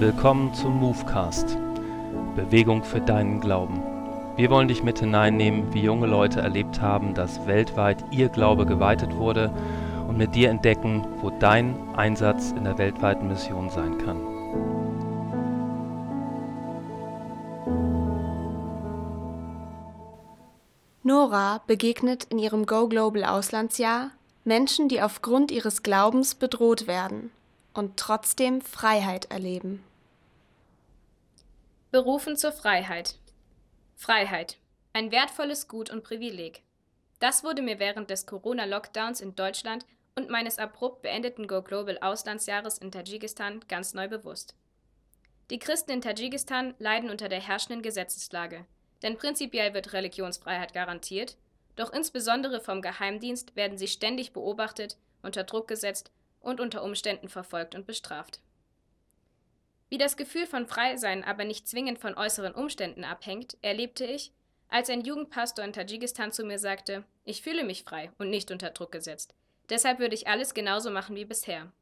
Willkommen zum Movecast. Bewegung für deinen Glauben. Wir wollen dich mit hineinnehmen, wie junge Leute erlebt haben, dass weltweit ihr Glaube geweitet wurde und mit dir entdecken, wo dein Einsatz in der weltweiten Mission sein kann. Nora begegnet in ihrem Go Global Auslandsjahr Menschen, die aufgrund ihres Glaubens bedroht werden und trotzdem Freiheit erleben. Berufen zur Freiheit. Freiheit. Ein wertvolles Gut und Privileg. Das wurde mir während des Corona-Lockdowns in Deutschland und meines abrupt beendeten Go Global Auslandsjahres in Tadschikistan ganz neu bewusst. Die Christen in Tadschikistan leiden unter der herrschenden Gesetzeslage, denn prinzipiell wird Religionsfreiheit garantiert, doch insbesondere vom Geheimdienst werden sie ständig beobachtet, unter Druck gesetzt und unter Umständen verfolgt und bestraft. Wie das Gefühl von Freisein aber nicht zwingend von äußeren Umständen abhängt, erlebte ich, als ein Jugendpastor in Tadschikistan zu mir sagte, ich fühle mich frei und nicht unter Druck gesetzt. Deshalb würde ich alles genauso machen wie bisher.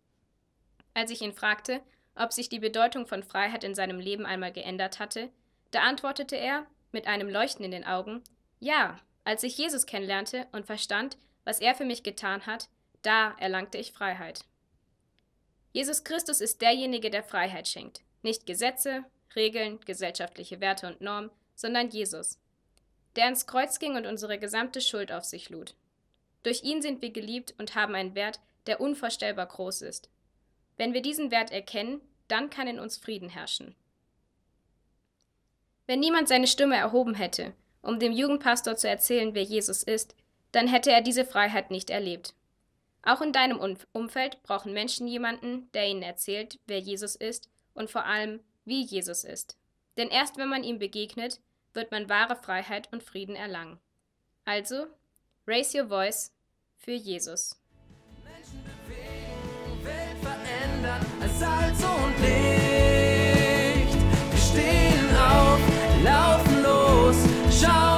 Als ich ihn fragte, ob sich die Bedeutung von Freiheit in seinem Leben einmal geändert hatte, da antwortete er, mit einem Leuchten in den Augen, ja, als ich Jesus kennenlernte und verstand, was er für mich getan hat, da erlangte ich Freiheit. Jesus Christus ist derjenige, der Freiheit schenkt. Nicht Gesetze, Regeln, gesellschaftliche Werte und Normen, sondern Jesus, der ans Kreuz ging und unsere gesamte Schuld auf sich lud. Durch ihn sind wir geliebt und haben einen Wert, der unvorstellbar groß ist. Wenn wir diesen Wert erkennen, dann kann in uns Frieden herrschen. Wenn niemand seine Stimme erhoben hätte, um dem Jugendpastor zu erzählen, wer Jesus ist, dann hätte er diese Freiheit nicht erlebt. Auch in deinem Umfeld brauchen Menschen jemanden, der ihnen erzählt, wer Jesus ist und vor allem, wie Jesus ist. Denn erst wenn man ihm begegnet, wird man wahre Freiheit und Frieden erlangen. Also, raise your voice für Jesus. Menschen bewegen, Welt verändern, als Salz und Licht. Wir stehen auf, laufen los, schauen